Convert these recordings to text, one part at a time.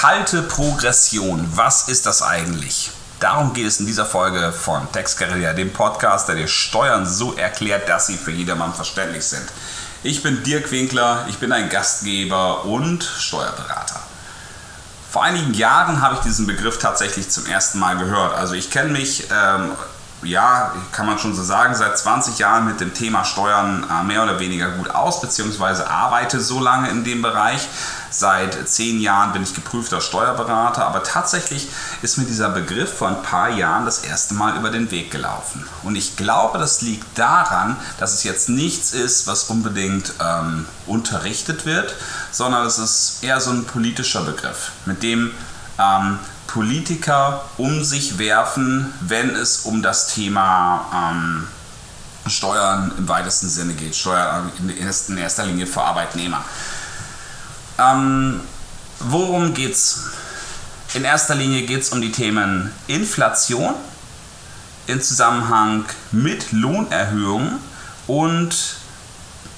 Kalte Progression, was ist das eigentlich? Darum geht es in dieser Folge von Tex Guerilla, dem Podcast, der dir Steuern so erklärt, dass sie für jedermann verständlich sind. Ich bin Dirk Winkler, ich bin ein Gastgeber und Steuerberater. Vor einigen Jahren habe ich diesen Begriff tatsächlich zum ersten Mal gehört. Also ich kenne mich ähm, ja, kann man schon so sagen, seit 20 Jahren mit dem Thema Steuern äh, mehr oder weniger gut aus, beziehungsweise arbeite so lange in dem Bereich. Seit 10 Jahren bin ich geprüfter Steuerberater, aber tatsächlich ist mir dieser Begriff vor ein paar Jahren das erste Mal über den Weg gelaufen. Und ich glaube, das liegt daran, dass es jetzt nichts ist, was unbedingt ähm, unterrichtet wird, sondern es ist eher so ein politischer Begriff, mit dem ähm, Politiker um sich werfen, wenn es um das Thema ähm, Steuern im weitesten Sinne geht. Steuern in erster Linie für Arbeitnehmer. Ähm, worum es? In erster Linie geht es um die Themen Inflation in Zusammenhang mit Lohnerhöhungen und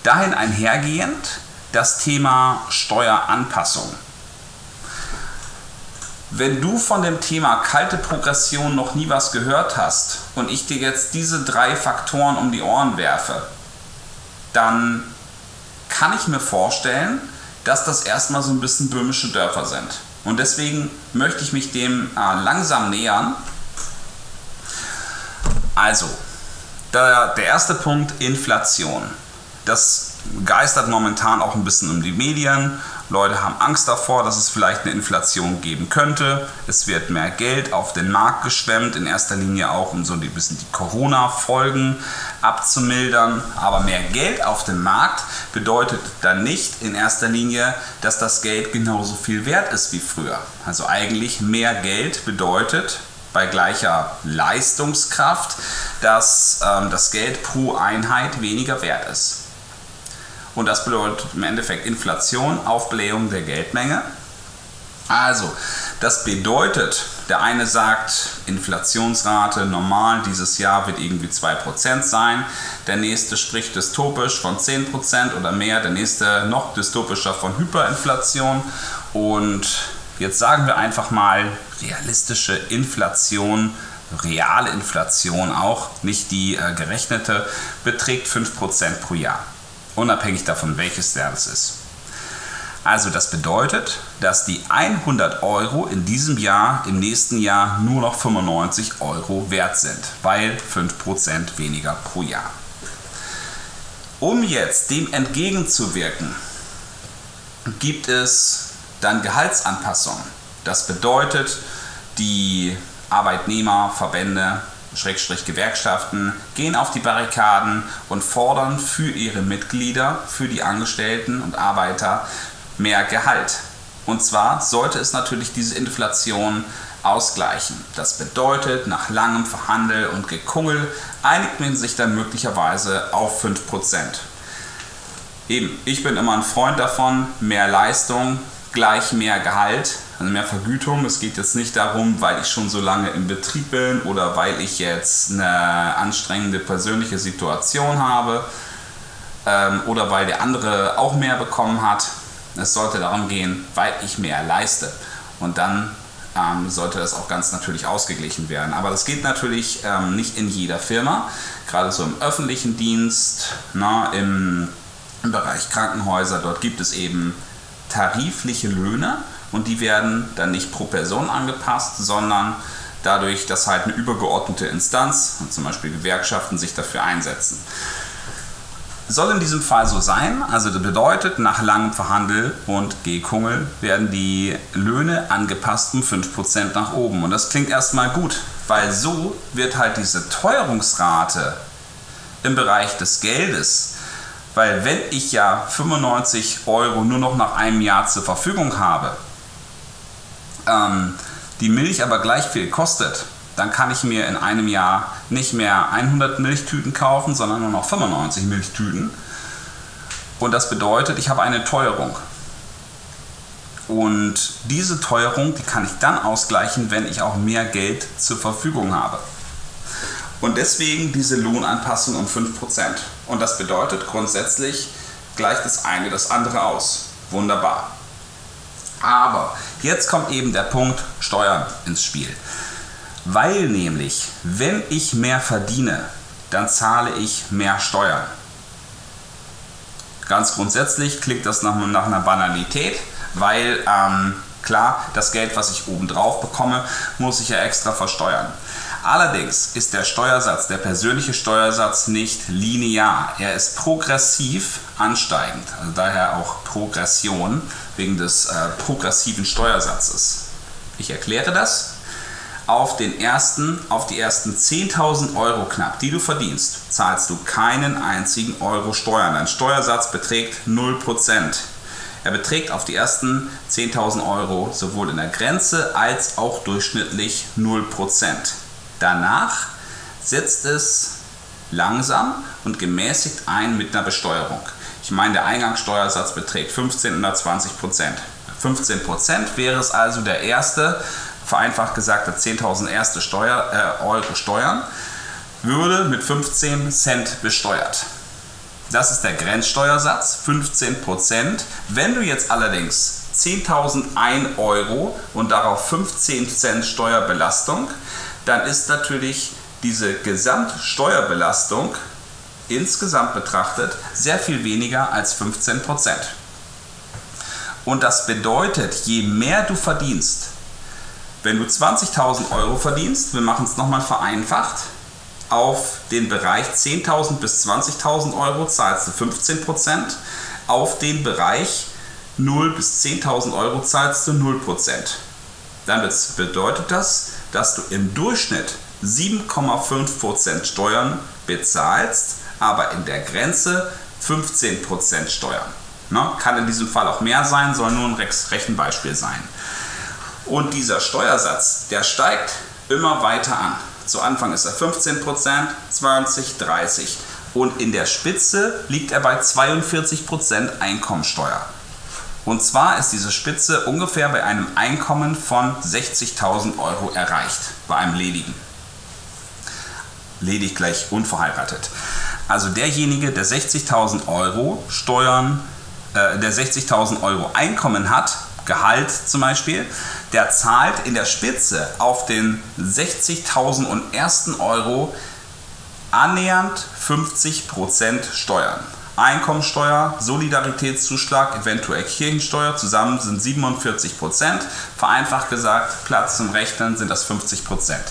dahin einhergehend das Thema Steueranpassung. Wenn du von dem Thema kalte Progression noch nie was gehört hast und ich dir jetzt diese drei Faktoren um die Ohren werfe, dann kann ich mir vorstellen, dass das erstmal so ein bisschen böhmische Dörfer sind. Und deswegen möchte ich mich dem äh, langsam nähern. Also, der, der erste Punkt, Inflation. Das geistert momentan auch ein bisschen um die Medien Leute haben Angst davor, dass es vielleicht eine Inflation geben könnte. Es wird mehr Geld auf den Markt geschwemmt, in erster Linie auch, um so ein bisschen die Corona-Folgen abzumildern. Aber mehr Geld auf dem Markt bedeutet dann nicht in erster Linie, dass das Geld genauso viel wert ist wie früher. Also eigentlich mehr Geld bedeutet bei gleicher Leistungskraft, dass ähm, das Geld pro Einheit weniger wert ist. Und das bedeutet im Endeffekt Inflation, Aufblähung der Geldmenge. Also, das bedeutet, der eine sagt, Inflationsrate normal dieses Jahr wird irgendwie 2% sein. Der nächste spricht dystopisch von 10% oder mehr. Der nächste noch dystopischer von Hyperinflation. Und jetzt sagen wir einfach mal realistische Inflation, reale Inflation auch, nicht die äh, gerechnete, beträgt 5% pro Jahr unabhängig davon, welches es ist. Also das bedeutet, dass die 100 Euro in diesem Jahr, im nächsten Jahr nur noch 95 Euro wert sind, weil 5% weniger pro Jahr. Um jetzt dem entgegenzuwirken, gibt es dann Gehaltsanpassungen. Das bedeutet, die Arbeitnehmerverbände Schrägstrich Gewerkschaften gehen auf die Barrikaden und fordern für ihre Mitglieder, für die Angestellten und Arbeiter mehr Gehalt. Und zwar sollte es natürlich diese Inflation ausgleichen. Das bedeutet, nach langem Verhandel und Gekungel einigt man sich dann möglicherweise auf 5%. Eben, ich bin immer ein Freund davon, mehr Leistung gleich mehr Gehalt also mehr Vergütung. Es geht jetzt nicht darum, weil ich schon so lange im Betrieb bin oder weil ich jetzt eine anstrengende persönliche Situation habe ähm, oder weil der andere auch mehr bekommen hat. Es sollte darum gehen, weil ich mehr leiste. Und dann ähm, sollte das auch ganz natürlich ausgeglichen werden. Aber das geht natürlich ähm, nicht in jeder Firma, gerade so im öffentlichen Dienst, na, ne, im, im Bereich Krankenhäuser. Dort gibt es eben tarifliche Löhne und die werden dann nicht pro Person angepasst, sondern dadurch, dass halt eine übergeordnete Instanz, zum Beispiel Gewerkschaften, sich dafür einsetzen. Soll in diesem Fall so sein, also das bedeutet, nach langem Verhandel und Gekungel werden die Löhne angepasst um 5% nach oben. Und das klingt erstmal gut, weil so wird halt diese Teuerungsrate im Bereich des Geldes, weil wenn ich ja 95 Euro nur noch nach einem Jahr zur Verfügung habe, ähm, die Milch aber gleich viel kostet, dann kann ich mir in einem Jahr nicht mehr 100 Milchtüten kaufen, sondern nur noch 95 Milchtüten. Und das bedeutet, ich habe eine Teuerung. Und diese Teuerung, die kann ich dann ausgleichen, wenn ich auch mehr Geld zur Verfügung habe. Und deswegen diese Lohnanpassung um 5%. Und das bedeutet grundsätzlich, gleicht das eine das andere aus. Wunderbar. Aber jetzt kommt eben der Punkt Steuern ins Spiel. Weil nämlich, wenn ich mehr verdiene, dann zahle ich mehr Steuern. Ganz grundsätzlich klingt das nach, nach einer Banalität, weil ähm, klar, das Geld, was ich obendrauf bekomme, muss ich ja extra versteuern. Allerdings ist der Steuersatz, der persönliche Steuersatz nicht linear. Er ist progressiv ansteigend, also daher auch Progression wegen des äh, progressiven Steuersatzes. Ich erkläre das. Auf, den ersten, auf die ersten 10.000 Euro knapp, die du verdienst, zahlst du keinen einzigen Euro Steuern. Dein Steuersatz beträgt 0%. Er beträgt auf die ersten 10.000 Euro sowohl in der Grenze als auch durchschnittlich 0%. Danach setzt es langsam und gemäßigt ein mit einer Besteuerung. Ich meine, der Eingangssteuersatz beträgt 15 oder 20 Prozent. 15 Prozent wäre es also der erste, vereinfacht gesagt, der 10.000 erste Steuer, äh, Euro Steuern, würde mit 15 Cent besteuert. Das ist der Grenzsteuersatz, 15 Prozent. Wenn du jetzt allerdings 10.001 Euro und darauf 15 Cent Steuerbelastung dann ist natürlich diese Gesamtsteuerbelastung insgesamt betrachtet sehr viel weniger als 15% Und das bedeutet, je mehr du verdienst, wenn du 20.000 Euro verdienst, wir machen es nochmal vereinfacht, auf den Bereich 10.000 bis 20.000 Euro zahlst du 15% auf den Bereich 0 bis 10.000 Euro zahlst du 0 Dann bedeutet das, dass du im Durchschnitt 7,5% Steuern bezahlst, aber in der Grenze 15% Steuern. Ne? Kann in diesem Fall auch mehr sein, soll nur ein Rechenbeispiel sein. Und dieser Steuersatz, der steigt immer weiter an. Zu Anfang ist er 15%, 20, 30 und in der Spitze liegt er bei 42% Einkommensteuer. Und zwar ist diese Spitze ungefähr bei einem Einkommen von 60.000 Euro erreicht, bei einem ledigen. Ledig gleich unverheiratet. Also derjenige, der 60.000 Euro Steuern, äh, der 60.000 Euro Einkommen hat, Gehalt zum Beispiel, der zahlt in der Spitze auf den 60.000 und ersten Euro annähernd 50% Steuern. Einkommensteuer, Solidaritätszuschlag, eventuell Kirchensteuer, zusammen sind 47 Prozent. Vereinfacht gesagt, Platz zum Rechnen sind das 50 Prozent.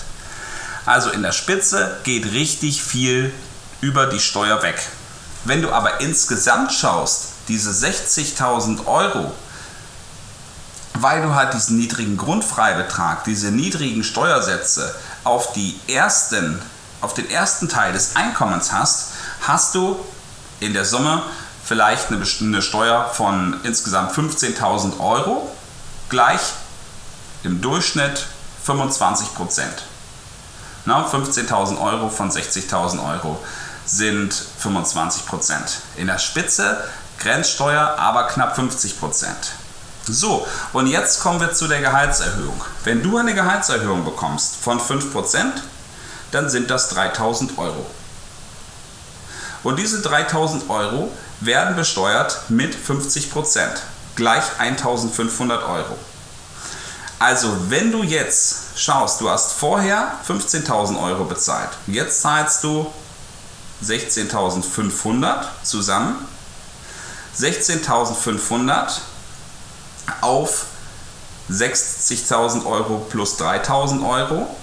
Also in der Spitze geht richtig viel über die Steuer weg. Wenn du aber insgesamt schaust, diese 60.000 Euro, weil du halt diesen niedrigen Grundfreibetrag, diese niedrigen Steuersätze auf, die ersten, auf den ersten Teil des Einkommens hast, hast du in der Summe vielleicht eine, eine Steuer von insgesamt 15.000 Euro gleich im Durchschnitt 25 Prozent. 15.000 Euro von 60.000 Euro sind 25 Prozent. In der Spitze Grenzsteuer aber knapp 50 Prozent. So, und jetzt kommen wir zu der Gehaltserhöhung. Wenn du eine Gehaltserhöhung bekommst von 5 Prozent, dann sind das 3.000 Euro. Und diese 3000 Euro werden besteuert mit 50 Prozent, gleich 1500 Euro. Also wenn du jetzt schaust, du hast vorher 15.000 Euro bezahlt, jetzt zahlst du 16.500 zusammen, 16.500 auf 60.000 Euro plus 3.000 Euro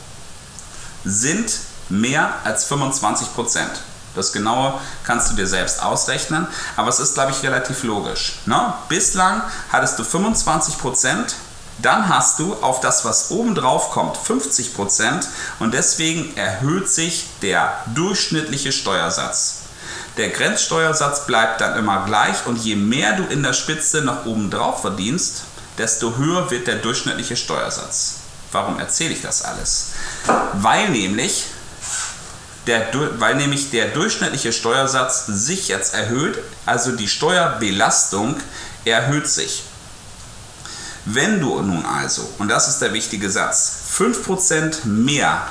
sind mehr als 25 Prozent. Das Genaue kannst du dir selbst ausrechnen, aber es ist, glaube ich, relativ logisch. Ne? Bislang hattest du 25%, dann hast du auf das, was oben drauf kommt, 50% und deswegen erhöht sich der durchschnittliche Steuersatz. Der Grenzsteuersatz bleibt dann immer gleich und je mehr du in der Spitze nach oben drauf verdienst, desto höher wird der durchschnittliche Steuersatz. Warum erzähle ich das alles? Weil nämlich der, weil nämlich der durchschnittliche Steuersatz sich jetzt erhöht, also die Steuerbelastung erhöht sich. Wenn du nun also, und das ist der wichtige Satz, 5% mehr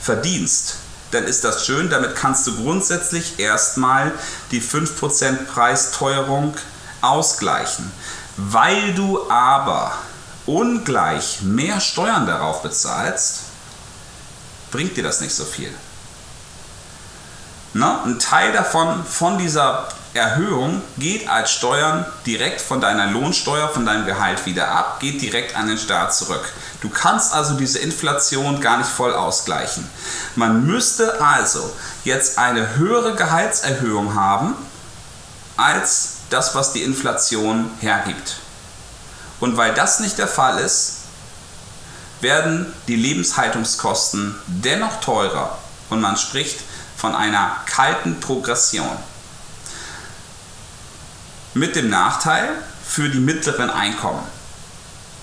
verdienst, dann ist das schön, damit kannst du grundsätzlich erstmal die 5% Preisteuerung ausgleichen. Weil du aber ungleich mehr Steuern darauf bezahlst, bringt dir das nicht so viel. Na, ein Teil davon, von dieser Erhöhung, geht als Steuern direkt von deiner Lohnsteuer, von deinem Gehalt wieder ab, geht direkt an den Staat zurück. Du kannst also diese Inflation gar nicht voll ausgleichen. Man müsste also jetzt eine höhere Gehaltserhöhung haben, als das, was die Inflation hergibt. Und weil das nicht der Fall ist, werden die Lebenshaltungskosten dennoch teurer und man spricht von einer kalten Progression. Mit dem Nachteil für die mittleren Einkommen.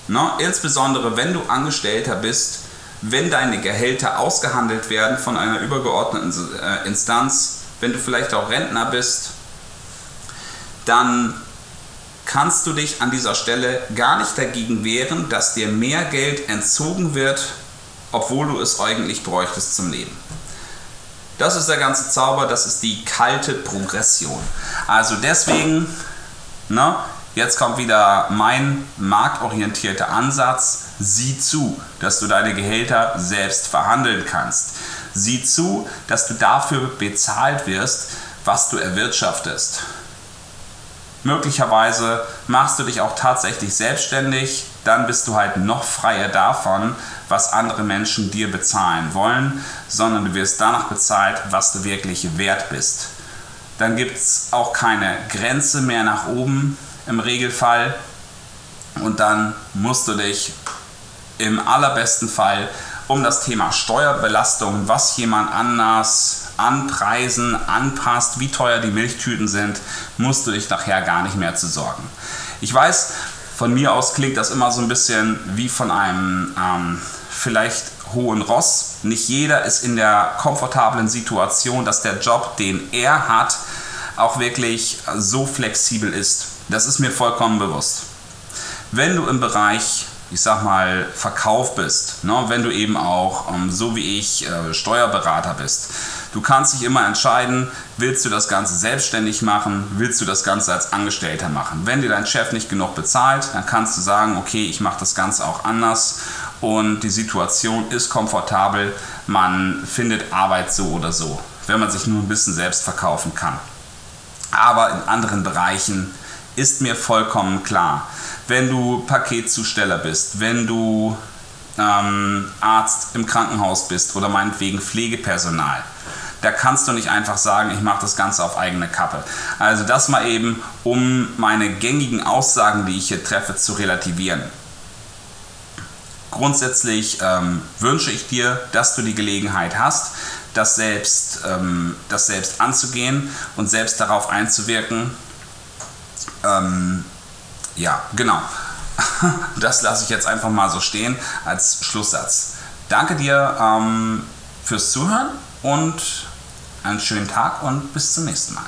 Ne? Insbesondere wenn du Angestellter bist, wenn deine Gehälter ausgehandelt werden von einer übergeordneten äh, Instanz, wenn du vielleicht auch Rentner bist, dann kannst du dich an dieser Stelle gar nicht dagegen wehren, dass dir mehr Geld entzogen wird, obwohl du es eigentlich bräuchtest zum Leben. Das ist der ganze Zauber, das ist die kalte Progression. Also deswegen, ne, jetzt kommt wieder mein marktorientierter Ansatz. Sieh zu, dass du deine Gehälter selbst verhandeln kannst. Sieh zu, dass du dafür bezahlt wirst, was du erwirtschaftest. Möglicherweise machst du dich auch tatsächlich selbstständig, dann bist du halt noch freier davon, was andere Menschen dir bezahlen wollen, sondern du wirst danach bezahlt, was du wirklich wert bist. Dann gibt es auch keine Grenze mehr nach oben im Regelfall und dann musst du dich im allerbesten Fall um das Thema Steuerbelastung, was jemand anders anpreisen, anpasst, wie teuer die Milchtüten sind, musst du dich nachher gar nicht mehr zu sorgen. Ich weiß, von mir aus klingt das immer so ein bisschen wie von einem ähm, vielleicht hohen Ross. Nicht jeder ist in der komfortablen Situation, dass der Job, den er hat, auch wirklich so flexibel ist. Das ist mir vollkommen bewusst. Wenn du im Bereich ich sag mal, Verkauf bist, ne? wenn du eben auch, ähm, so wie ich, äh, Steuerberater bist. Du kannst dich immer entscheiden, willst du das Ganze selbstständig machen, willst du das Ganze als Angestellter machen. Wenn dir dein Chef nicht genug bezahlt, dann kannst du sagen, okay, ich mache das Ganze auch anders und die Situation ist komfortabel, man findet Arbeit so oder so, wenn man sich nur ein bisschen selbst verkaufen kann. Aber in anderen Bereichen ist mir vollkommen klar, wenn du Paketzusteller bist, wenn du ähm, Arzt im Krankenhaus bist oder meinetwegen Pflegepersonal, da kannst du nicht einfach sagen, ich mache das Ganze auf eigene Kappe. Also das mal eben, um meine gängigen Aussagen, die ich hier treffe, zu relativieren. Grundsätzlich ähm, wünsche ich dir, dass du die Gelegenheit hast, das selbst, ähm, das selbst anzugehen und selbst darauf einzuwirken, ähm, ja, genau. Das lasse ich jetzt einfach mal so stehen als Schlusssatz. Danke dir ähm, fürs Zuhören und einen schönen Tag und bis zum nächsten Mal.